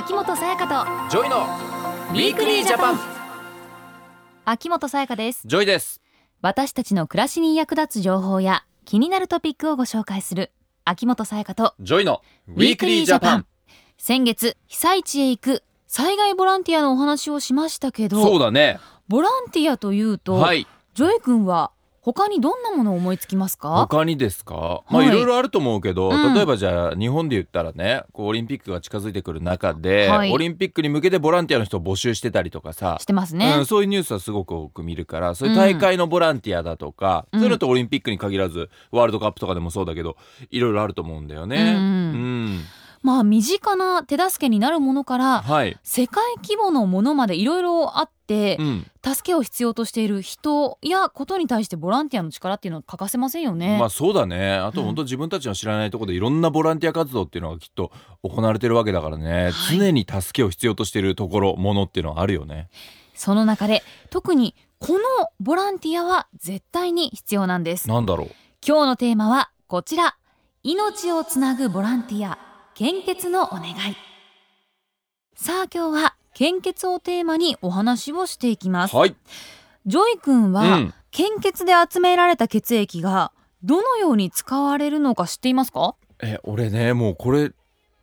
秋元才加 JOY の Weekly Japan。と秋元才加です。 JOY です。私たちの暮らしに役立つ情報や気になるトピックをご紹介する秋元才加と JOY の Weekly Japan。先月被災地へ行く災害ボランティアのお話をしましたけどそうだね。ボランティアというと、はい。 JOY 君は他にどんなものを思いつきますか？他にですか？まあはい。いろいろあると思うけど、うん。例えばじゃあ日本で言ったらねこうオリンピックが近づいてくる中で、はい。オリンピックに向けてボランティアの人を募集してたりとかさしてますね、うん、そういうニュースはすごく多く見るからそういう大会のボランティアだとか、うん。そういうのとオリンピックに限らずワールドカップとかでもそうだけどいろいろあると思うんだよね。うんうん。まあ身近な手助けになるものからはい、世界規模のものまでいろいろあってう、ん助けを必要としている人やことに対してボランティアの力っていうのは欠かせませんよね。まあそうだねあとうん本当自分たちの知らないところでいろんなボランティア活動っていうのがきっと行われてるわけだからね、はい常に助けを必要としているところものっていうのはあるよね。その中で特にこのボランティアは絶対に必要なんです。なんだろう今日のテーマはこちら。命をつなぐボランティア、献血のお願い。さあ今日は献血をテーマにお話をしていきます。はい、ジョイ君は、うん、献血で集められた血液がどのように使われるのか知っていますか？え俺ねもうこれ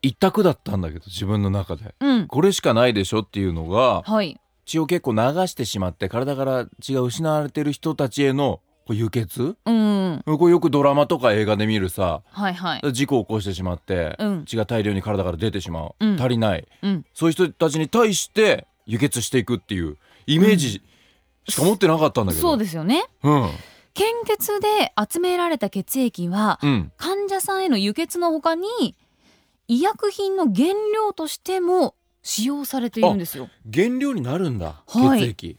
一択だったんだけど自分の中でうん。これしかないでしょっていうのがはい。血を結構流してしまって体から血が失われてる人たちへのこう輸血？うん。これよくドラマとか映画で見るさはいはい。事故を起こしてしまって、うん。血が大量に体から出てしまう、うん。足りない。うん。そういう人たちに対して輸血していくっていうイメージしか持ってなかったんだけど、そうですよね。うん。献血で集められた血液は、うん。患者さんへの輸血の他に医薬品の原料としても使用されているんですよ。原料になるんだ、はい。血液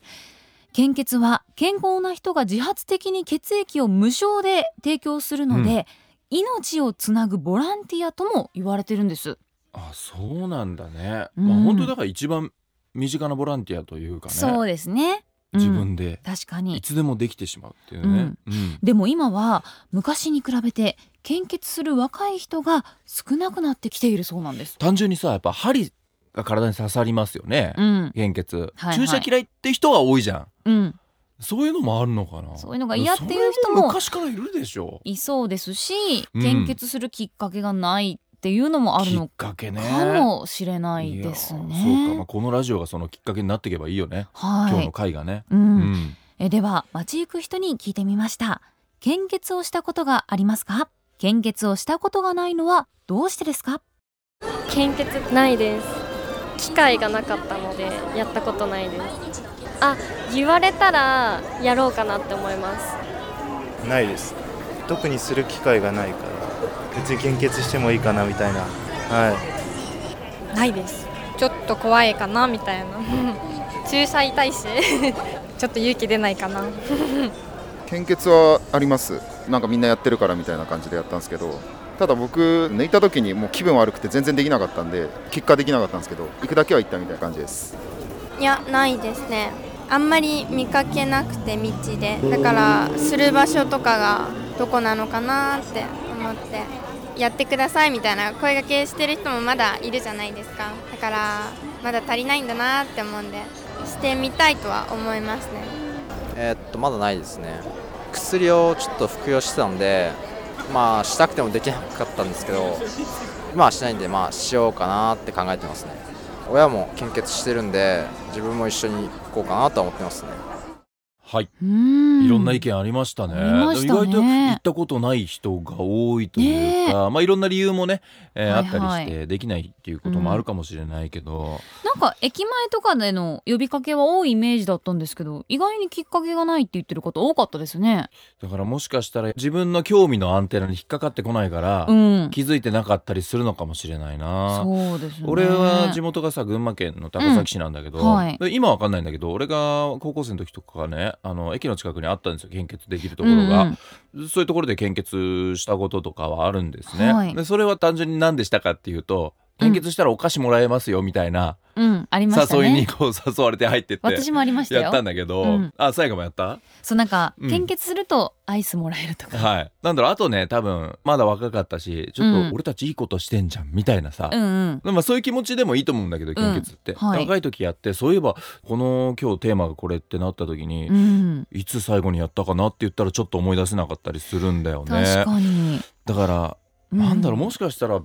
献血は健康な人が自発的に血液を無償で提供するので、命をつなぐボランティアとも言われてるんです。あそうなんだね、うん。まあ本当だから一番身近なボランティアというかね。そうですね。うん。自分で。確かに。いつでもできてしまうっていうね、うん。でも今は昔に比べて献血する若い人が少なくなってきているそうなんです。単純にさやっぱ針が体に刺さりますよね、うん、献血、はいはい。注射嫌いって人が多いじゃん。うん、そういうのもあるのかな。そういうのが嫌っていう人もも昔からいるでしょ。いそうですし、うん。献血するきっかけがないっていうのもあるのかもしれないですいやね。そうか、まあ、このラジオがそのきっかけになっていけばいいよね、はい。今日の回がね、う、うんん。えでは街行く人に聞いてみました。献血をしたことがありますか？献血をしたことがないのはどうしてですか？献血ないです機会がなかったのでやったことないです。あ言われたらやろうかなって思います。ないです。特にする機会がないから別に献血してもいいかなみたいな。はい。ないです。ちょっと怖いかなみたいな。注射痛いしちょっと勇気出ないかな。献血はあります。なんかみんなやってるからみたいな感じでやったんですけどただ僕抜いた時にもう気分悪くて全然できなかったんで結果できなかったんですけど行くだけは行ったみたいな感じです。いやないですね。あんまり見かけなくて道で。だからする場所とかがどこなのかなって思ってやってくださいみたいな声掛けしてる人もまだいるじゃないですか。だからまだ足りないんだなって思うんでしてみたいとは思いますね。えーっとまだないですね。薬をちょっと服用してたのでまあしたくてもできなかったんですけど今はしないんでまあしようかなって考えてますね。親も献血してるんで自分も一緒に行こうかなとは思ってますね。はい、いろんな意見ありましたね。たね。意外と行ったことない人が多いというか、まあいろんな理由もね、えーはいはい。あったりしてできないっていうこともあるかもしれないけど、なんか駅前とかでの呼びかけは多いイメージだったんですけど意外にきっかけがないって言ってる方多かったですね。だからもしかしたら自分の興味のアンテナに引っかかってこないから、うん、気づいてなかったりするのかもしれないな。そうですね。俺は地元がさ群馬県の高崎市なんだけど、うん。はい。で今はわかんないんだけど俺が高校生の時とかねあの駅の近くにあったんですよ献血できるところが、そういうところで献血したこととかはあるんですね、はい。でそれは単純に何でしたかっていうと献血したらお菓子もらえますよみたいな、うんありましたね。誘いにこう誘われて入ってって。私もありましたよ。やったんだけど、うん。あ最後もやった？そうなんか、うん。献血するとアイスもらえるとか。はい。なんだろうあとね多分まだ若かったしちょっうん。と俺たちいいことしてんじゃんみたいなさ、うんうん。まあそういう気持ちでもいいと思うんだけど献血って、はい。若い時やってそういえばこの今日テーマがこれってなった時に、うん。いつ最後にやったかなって言ったらちょっと思い出せなかったりするんだよね。確かに、だから、うん。なんだろうもしかしたら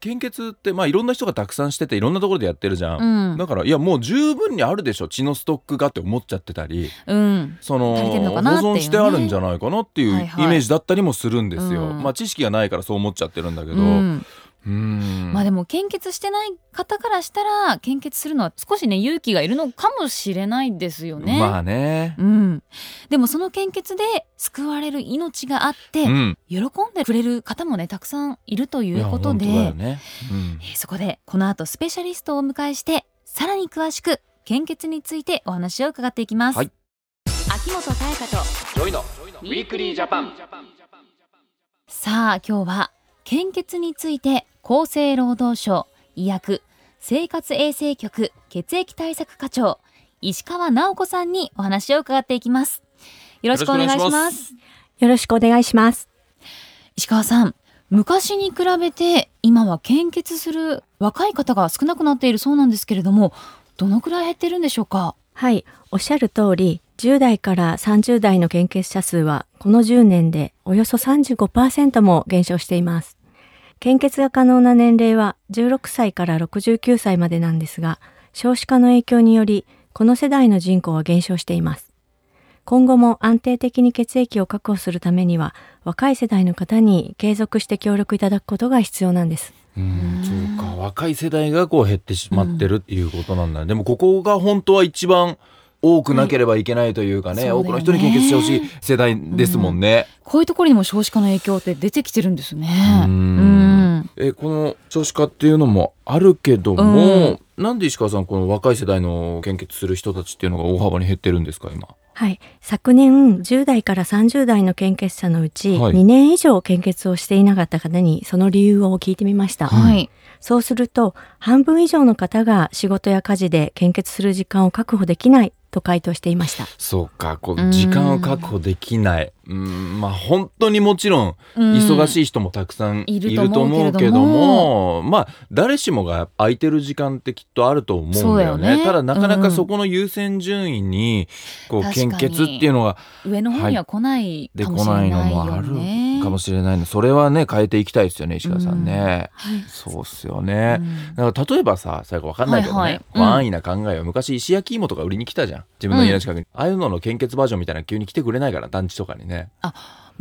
献血ってまあいろんな人がたくさんしてていろんなところでやってるじゃん、うん。だからいやもう十分にあるでしょ血のストックがって思っちゃってたりうん。その足りてるの保存してあるんじゃないかなっていうイはいはい。メージだったりもするんですよ、うん。まあ知識がないからそう思っちゃってるんだけどううんんまあでも献血してない方からしたら献血するのは少しね勇気がいるのかもしれないですよね。まあね。うん、でもその献血で救われる命があって、うん。喜んでくれる方もねたくさんいるということで、いや本当だよね、うん。えーそこでこの後スペシャリストをお迎えしてさらに詳しく献血についてお話を伺っていきます。はい。秋元才加とジョイのウィークリージャパン。さあ今日は献血について厚生労働省医薬生活衛生局血液対策課長石川直子さんにお話を伺っていきます。よろしくお願いします。よろしくお願いします。石川さん昔に比べて今は献血する若い方が少なくなっているそうなんですけれどもどのくらい減ってるんでしょうか？はい、おっしゃる通り、10代から30代の献血者数はこの10年でおよそ35%も減少しています。献血が可能な年齢は16歳から69歳までなんですが、少子化の影響により、この世代の人口は減少しています。今後も安定的に血液を確保するためには、若い世代の方に継続して協力いただくことが必要なんです。うんそうか若い世代がこう減ってしまってるっていうことなんだね、でもここが本当は一番多くなければいけないというかね、多くの人に献血してほしい世代ですもんね、こういうところにも少子化の影響って出てきてるんですね。うん。うん。えこの少子化っていうのもあるけども、なんで石川さんこの若い世代の献血する人たちっていうのが大幅に減ってるんですか今？はい。昨年、10代から30代の献血者のうち、はい。2年以上献血をしていなかった方に、その理由を聞いてみました。はい。そうすると、半分以上の方が仕事や家事で献血する時間を確保できないと回答していました。そうかこううん時間を確保できない。うんまあ本当にもちろん忙しい人もたくさんいいるるとと思うけれども。まあ誰しもが空いてる時間ってきっとあると思うんだよね。ね。ただなかなうん。かそこの優先順位にこう献血っていうのが上の方には来ないかもしれないよもある。ね。かもしれないの。それはね変えていきたいですよね石川さんね、はい。そうっすよね、うん。だから例えばさ最後わかんないけどね、はいはい。こう安易な考えは昔石焼き芋とか売りに来たじゃん。自分の家の近くに、ああいうのの献血バージョンみたいなの急に来てくれないから団地とかにね。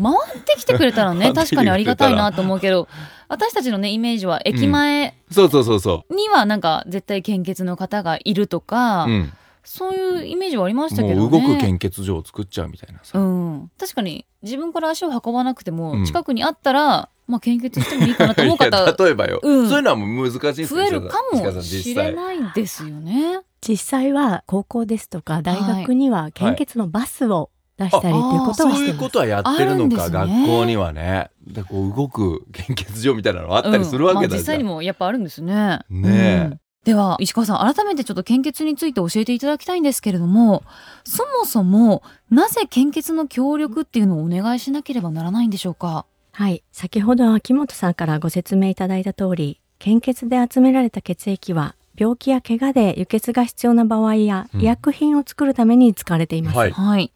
回ってきてくれたらね 確かにありがたいなと思うけど私たちのねイメージは駅前そうそうそうそにはなんか絶対献血の方がいるとか、う、うん、そういうイメージはありましたけどね。もう動く献血所を作っちゃうみたいなさ、うん、確かに自分から足を運ばなくても、うん。近くにあったら、まあ、献血してもいいかなと思う方 例えばよ、うん。そういうのはもう難しいです増えるかもしれないですよね。実際は高校ですとか大学には献血のバスを出したりということそういう。ことはやってるのか、ね。学校にはね。でこう動く献血所みたいなのあったりするわけだうん。まあ、実際にもやっぱあるんですね。ねえ。うんでは石川さん改めてちょっと献血について教えていただきたいんですけれどもそもそもなぜ献血の協力っていうのをお願いしなければならないんでしょうか？はい。先ほど秋元さんからご説明いただいた通り、献血で集められた血液は、病気や怪我で輸血が必要な場合や、うん医薬品を作るために使われています。はいはい。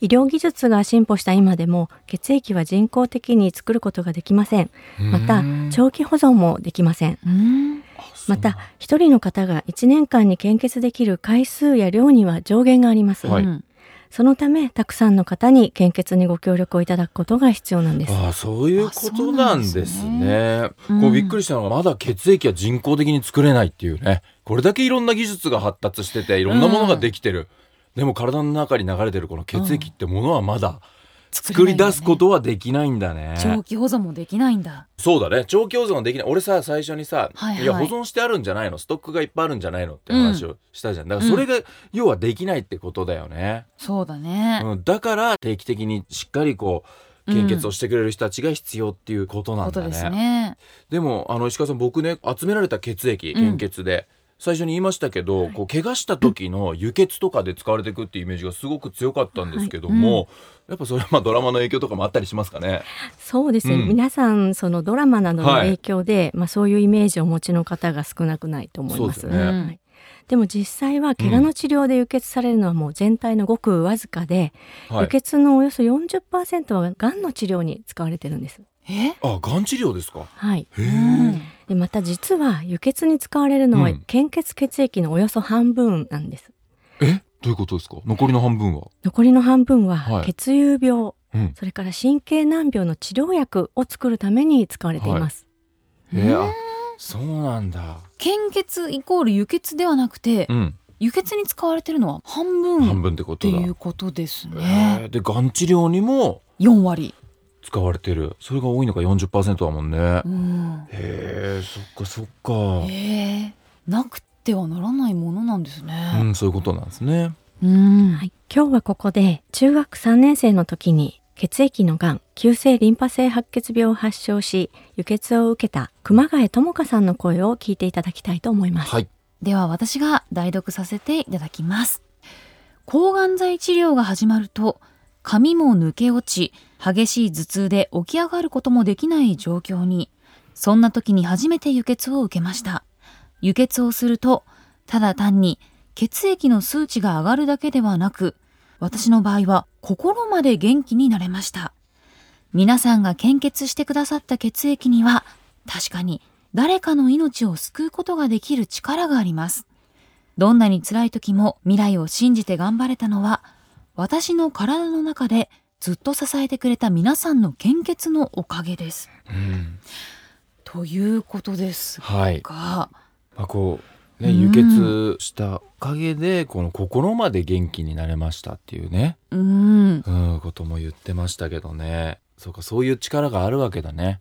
医療技術が進歩した今でも、血液は人工的に作ることができません。また長期保存もできません。う。んまた、一人の方が1年間に献血できる回数や量には上限があります。はい。うん。そのため、たくさんの方に献血にご協力をいただくことが必要なんです。ああそういうことなんですあそうなんね。うんこうびっくりしたのがまだ血液は人工的に作れないっていうね。これだけいろんな技術が発達してていろんなものができてる、でも体の中に流れてるこの血液ってものはまだ作り出すことはできないんだね。長期保存もできないんだ。そうだね長期保存ができない俺さ最初にさ、はいはいや保存してあるんじゃないの？ストックがいっぱいあるんじゃないのって話をしたじゃん、だからそれが要はできないってことだよね。そうだね。うん、だから定期的にしっかりこう献血をしてくれる人たちが必要っていうことなんだね。ことですね。でもあの石川さん僕ね集められた血液うん献血で、最初に言いましたけど、こう怪我した時の輸血とかで使われていくっていうイメージがすごく強かったんですけども、はい。やっぱそれはまあドラマの影響とかもあったりしますかね？そうですね、うん皆さんそのドラマなどの影響で、まあ、そういうイメージをお持ちの方が少なくないと思います。そうですね。はい。でも実際は怪我の治療で輸血されるのはもう全体のごくわずかで、はい。輸。血のおよそ40%はがんの治療に使われてるんです。え？あ、がん治療ですか？はい、へえ。でまた実は輸血に使われるのはうん献血血液のおよそ半分なんです。え、どういうことですか？残りの半分は？残りの半分ははい血友病、うん。それから神経難病の治療薬を作るために使われています。えー、あ、そうなんだ。献血イコール輸血ではなくて、うん。輸血に使われてるのは半分半っ分ってことだ。ていうことですえね。ーで、がん治療にも？4割。使われてる。それが多いのが40%だもんね。へうん。え、そっかそっか。ええなくてはならないものなんですうね。ん、そういうことなんですね。うん。はい、今日はここで中学3年生の時に血液のがん急性リンパ性白血病を発症し輸血を受けた熊谷智香さんの声を聞いていただきたいと思います。はい。では私が代読させていただきます。抗がん剤治療が始まると、髪も抜け落ち、激しい頭痛で起き上がることもできない状況に、そんな時に初めて輸血を受けました。輸血をすると、ただ単に血液の数値が上がるだけではなく、私の場合は心まで元気になれました。皆さんが献血してくださった血液には、確かに誰かの命を救うことができる力があります。どんなに辛い時も未来を信じて頑張れたのは、私の体の中でずっと支えてくれた皆さんの献血のおかげです。うん。ということですはい。が、まあ、こう、ね、うん輸血したおかげで、この心まで元気になれましたっていうね、うん、うん、ことも言ってましたけどね。そうか、そういう力があるわけだね。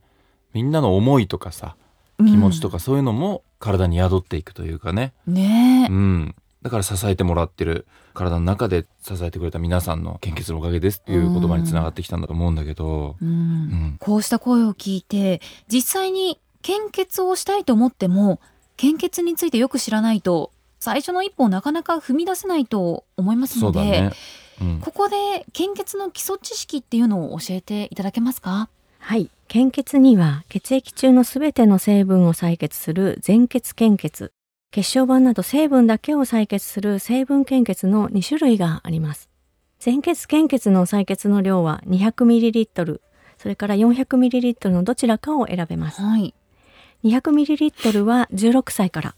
みんなの思いとかさ、気持ちとかそういうのも体に宿っていくというかね。うんねえ、うん。だから支えてもらってる、体の中で支えてくれた皆さんの献血のおかげですっていう言葉につながってきたんだと思うんだけど、うんうん。こうした声を聞いて、実際に献血をしたいと思っても、献血についてよく知らないと、最初の一歩をなかなか踏み出せないと思いますので、そうだね。うん。ここで献血の基礎知識っていうのを教えていただけますか？はい。献血には血液中のすべての成分を採血する全血献血、血小板など成分だけを採血する成分献血の2種類があります。全血献血の採血の量は 200ml、それから 400ml のどちらかを選べます。はい。200ml は16歳から、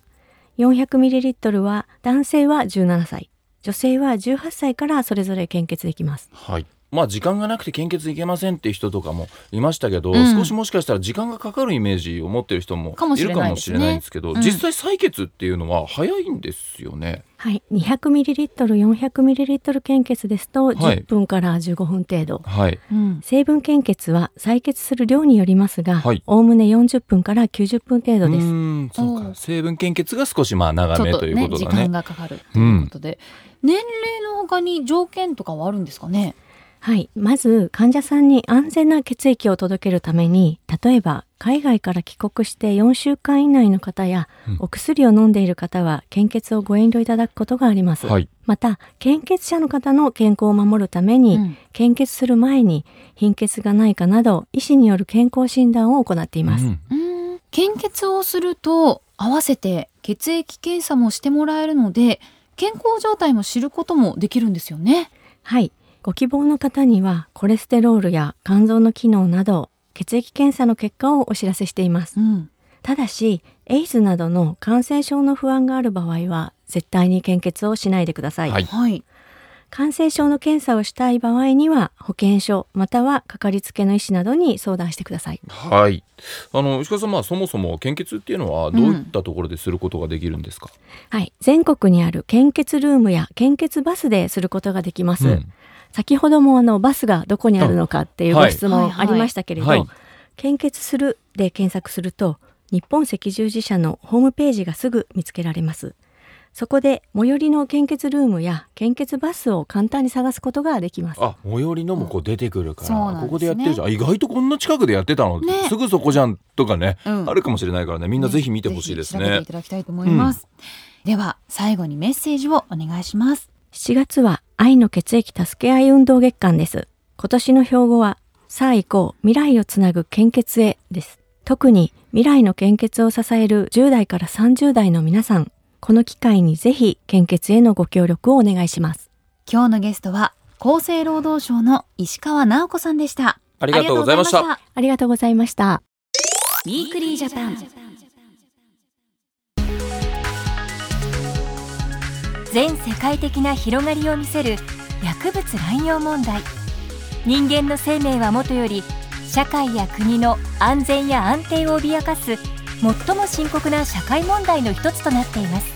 400ml は男性は17歳、女性は18歳からそれぞれ献血できます。はい。まあ時間がなくて献血いけませんっていう人とかもいましたけど、うん少しもしかしたら時間がかかるイメージを持ってる人もいるかもしれないんですけど、うん実際採血っていうのは早いんですよね。はい。200ml、400ml 献血ですとはい10分から15分程度。はい。うん。成分献血は採血する量によりますが、はいおおむね40分から90分程度です。うーん、そうか。成分献血が少しまあ長めというね時ことだね。間がかかるということで、年齢の他に条件とかはあるんですかね？はい。まず、患者さんに安全な血液を届けるために、例えば、海外から帰国して4週間以内の方や、うんお薬を飲んでいる方は、献血をご遠慮いただくことがあります。はい。また、献血者の方の健康を守るために、うん献血する前に貧血がないかなど、医師による健康診断を行っています。うん献血をすると合わせて血液検査もしてもらえるので健康状態も知ることもできるんですよね。はい。ご希望の方には、コレステロールや肝臓の機能など、血液検査の結果をお知らせしています。うん、ただし、エイズなどの感染症の不安がある場合は、絶対に献血をしないでください。はいはい。感染症の検査をしたい場合には、保健所、またはかかりつけの医師などに相談してください。はい。あの、石川さん、まあそもそも献血っていうのはどういったところですることができるんですか、はい。全国にある献血ルームや献血バスですることができます。うん先ほどもあのバスがどこにあるのかっていうご質問ありましたけれど、はい。はい。献血するで検索すると日本赤十字社のホームページがすぐ見つけられます。そこで最寄りの献血ルームや献血バスを簡単に探すことができます。あ最寄りのもこう出てくるから、そうなんね。ここでやってるじゃん。あ意外とこんな近くでやってたの、ね。すぐそこじゃんとかね、うん。あるかもしれないからね。みんなぜひ見てほしいですね。ぜひ調べていただきたいと思います、では最後にメッセージをお願いします。7月は愛の血液助け合い運動月間です。今年の標語は、さあ行こう、未来をつなぐ献血へです。特に未来の献血を支える10代から30代の皆さん、この機会にぜひ献血へのご協力をお願いします。今日のゲストは厚生労働省の石川直子さんでしたありがとうございましたありがとうございました。ウィークリージャパン全世界的な広がりを見せる薬物乱用問題。人間の生命はもとより社会や国の安全や安定を脅かす最も深刻な社会問題の一つとなっています。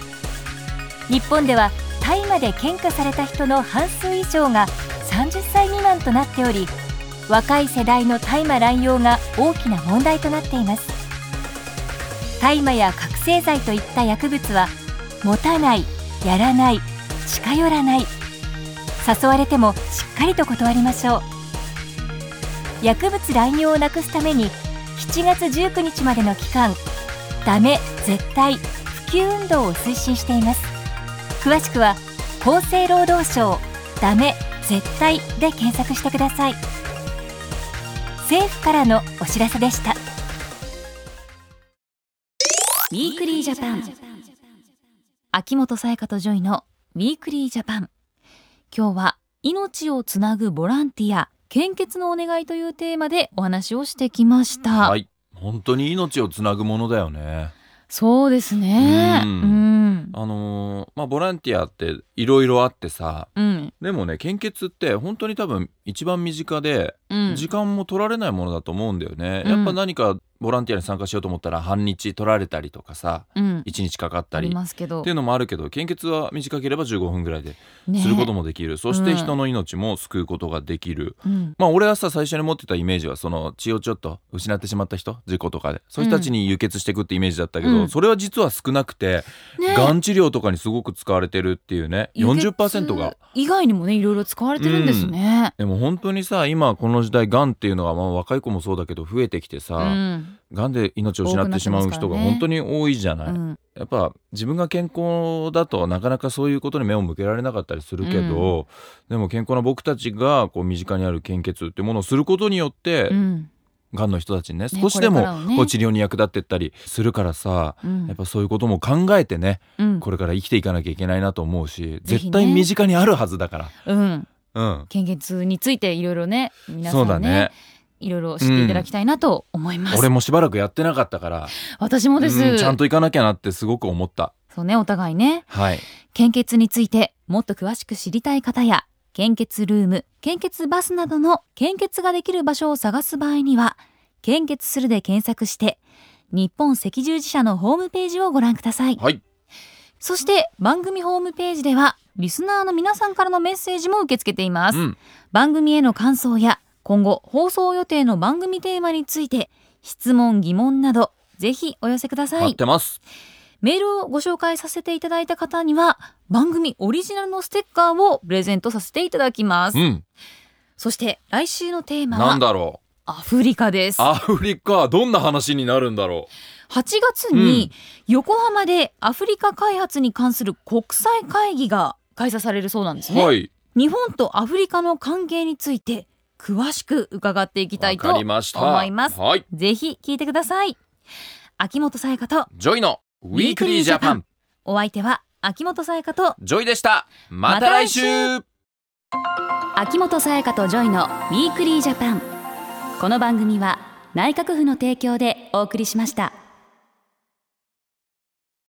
日本では大麻で検挙された人の半数以上が30歳未満となっており若い世代の大麻乱用が大きな問題となっています。大麻や覚醒剤といった薬物は持たないやらない近寄らない。誘われてもしっかりと断りましょう。薬物乱用をなくすために7月19日までの期間ダメ絶対普及運動を推進しています。詳しくは厚生労働省ダメ絶対で検索してください。政府からのお知らせでした。ウィークリージャパン。秋元才加とジョイのウィークリージャパン。今日は命をつなぐボランティア献血のお願いというテーマでお話をしてきました、はい。本当に命をつなぐものだよね。そうですね。ううん。んあのーまあボランティアっていろいろあってさうん。でもね献血って本当に多分一番身近でうん。時間も取られないものだと思うんだよね、うん。やっぱ何かボランティアに参加しようと思ったら半日取られたりとかさうん。1日かかったありっていうのもあるけど献血は短ければ15分ぐらいでねすることもできる、そしうんて人の命も救うことができる、うん。まあ俺はさ最初に持ってたイメージはその血をちょっと失ってしまった人事故とかで。そういう人たちに輸血していくってイメージだったけど、うん。それは実は少なくて、ね。がん治療とかにすごく使われてるっていうね40%が。以外にもねいろいろ使われてるんですね、でも本当にさ今この時代がんっていうのがまあ若い子もそうだけど増えてきてさ、うんがんで命を失ってしまう人が本当に多いじゃない、うん。やっぱ自分が健康だとなかなかそういうことに目を向けられなかったりするけど、でも健康な僕たちがこう身近にある献血っていうものをすることによって、うん。がんの人たちにねね少しでもこう治療に役立ってったりするからさ、うん。やっぱそういうことも考えてね、うん。これから生きていかなきゃいけないなと思うし、ね。絶対身近にあるはずだから。うん。うん、献血についていろいろね皆さんね。そうだねいろいろ知っていただきたいなと思います、俺もしばらくやってなかったから私もです、うんちゃんと行かなきゃなってすごく思った。そうねお互いね。はい。献血についてもっと詳しく知りたい方や献血ルーム献血バスなどの献血ができる場所を探す場合には献血するで検索して日本赤十字社のホームページをご覧ください。はい。そして番組ホームページではリスナーの皆さんからのメッセージも受け付けています、うん。番組への感想や今後放送予定の番組テーマについて質問疑問などぜひお寄せくださ待っいてます。メールをご紹介させていただいた方には番組オリジナルのステッカーをプレゼントさせていただきます、うん。そして来週のテーマはなんだろアフリカです。うアフリカどんな話になるんだろ8月に横浜でアフリカ開発に関する国際会議が開催されるそうなんですう。ね、はい。日本とアフリカの関係について詳しく伺っていきたいと思います。はい。ぜひ聞いてください。秋元才加とジョイのウィークリージャパン。お相手は秋元才加とジョイでした。また来週。秋元才加とジョイのウィークリージャパン。この番組は内閣府の提供でお送りしました